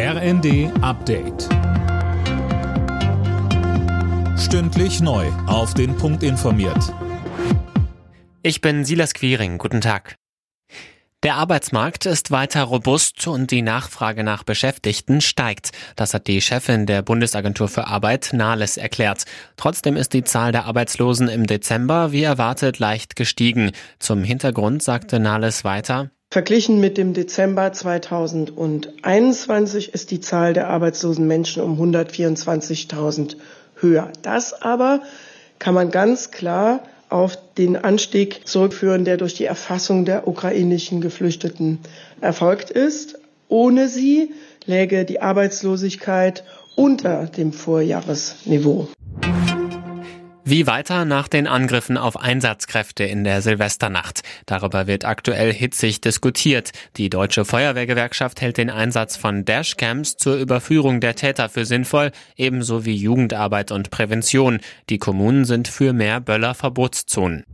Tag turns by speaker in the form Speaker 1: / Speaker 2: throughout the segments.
Speaker 1: RND Update. Stündlich neu. Auf den Punkt informiert.
Speaker 2: Ich bin Silas Quiring. Guten Tag. Der Arbeitsmarkt ist weiter robust und die Nachfrage nach Beschäftigten steigt. Das hat die Chefin der Bundesagentur für Arbeit Nahles erklärt. Trotzdem ist die Zahl der Arbeitslosen im Dezember wie erwartet leicht gestiegen. Zum Hintergrund sagte Nahles weiter,
Speaker 3: Verglichen mit dem Dezember 2021 ist die Zahl der arbeitslosen Menschen um 124.000 höher. Das aber kann man ganz klar auf den Anstieg zurückführen, der durch die Erfassung der ukrainischen Geflüchteten erfolgt ist. Ohne sie läge die Arbeitslosigkeit unter dem Vorjahresniveau.
Speaker 2: Wie weiter nach den Angriffen auf Einsatzkräfte in der Silvesternacht? Darüber wird aktuell hitzig diskutiert. Die Deutsche Feuerwehrgewerkschaft hält den Einsatz von Dashcams zur Überführung der Täter für sinnvoll, ebenso wie Jugendarbeit und Prävention. Die Kommunen sind für mehr Böllerverbotszonen.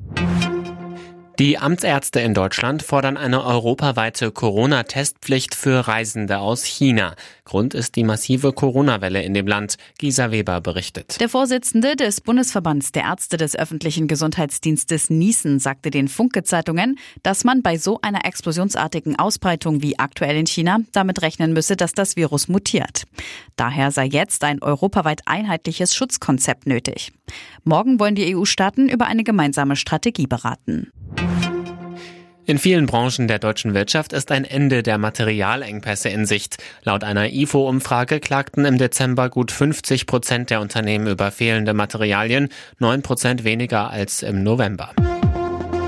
Speaker 2: Die Amtsärzte in Deutschland fordern eine europaweite Corona-Testpflicht für Reisende aus China. Grund ist die massive Corona-Welle in dem Land. Gisa Weber berichtet.
Speaker 4: Der Vorsitzende des Bundesverbands der Ärzte des öffentlichen Gesundheitsdienstes Niesen sagte den Funke-Zeitungen, dass man bei so einer explosionsartigen Ausbreitung wie aktuell in China damit rechnen müsse, dass das Virus mutiert. Daher sei jetzt ein europaweit einheitliches Schutzkonzept nötig. Morgen wollen die EU-Staaten über eine gemeinsame Strategie beraten.
Speaker 2: In vielen Branchen der deutschen Wirtschaft ist ein Ende der Materialengpässe in Sicht. Laut einer IFO-Umfrage klagten im Dezember gut 50 Prozent der Unternehmen über fehlende Materialien, 9 Prozent weniger als im November.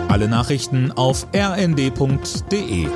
Speaker 1: Alle Nachrichten auf rnd.de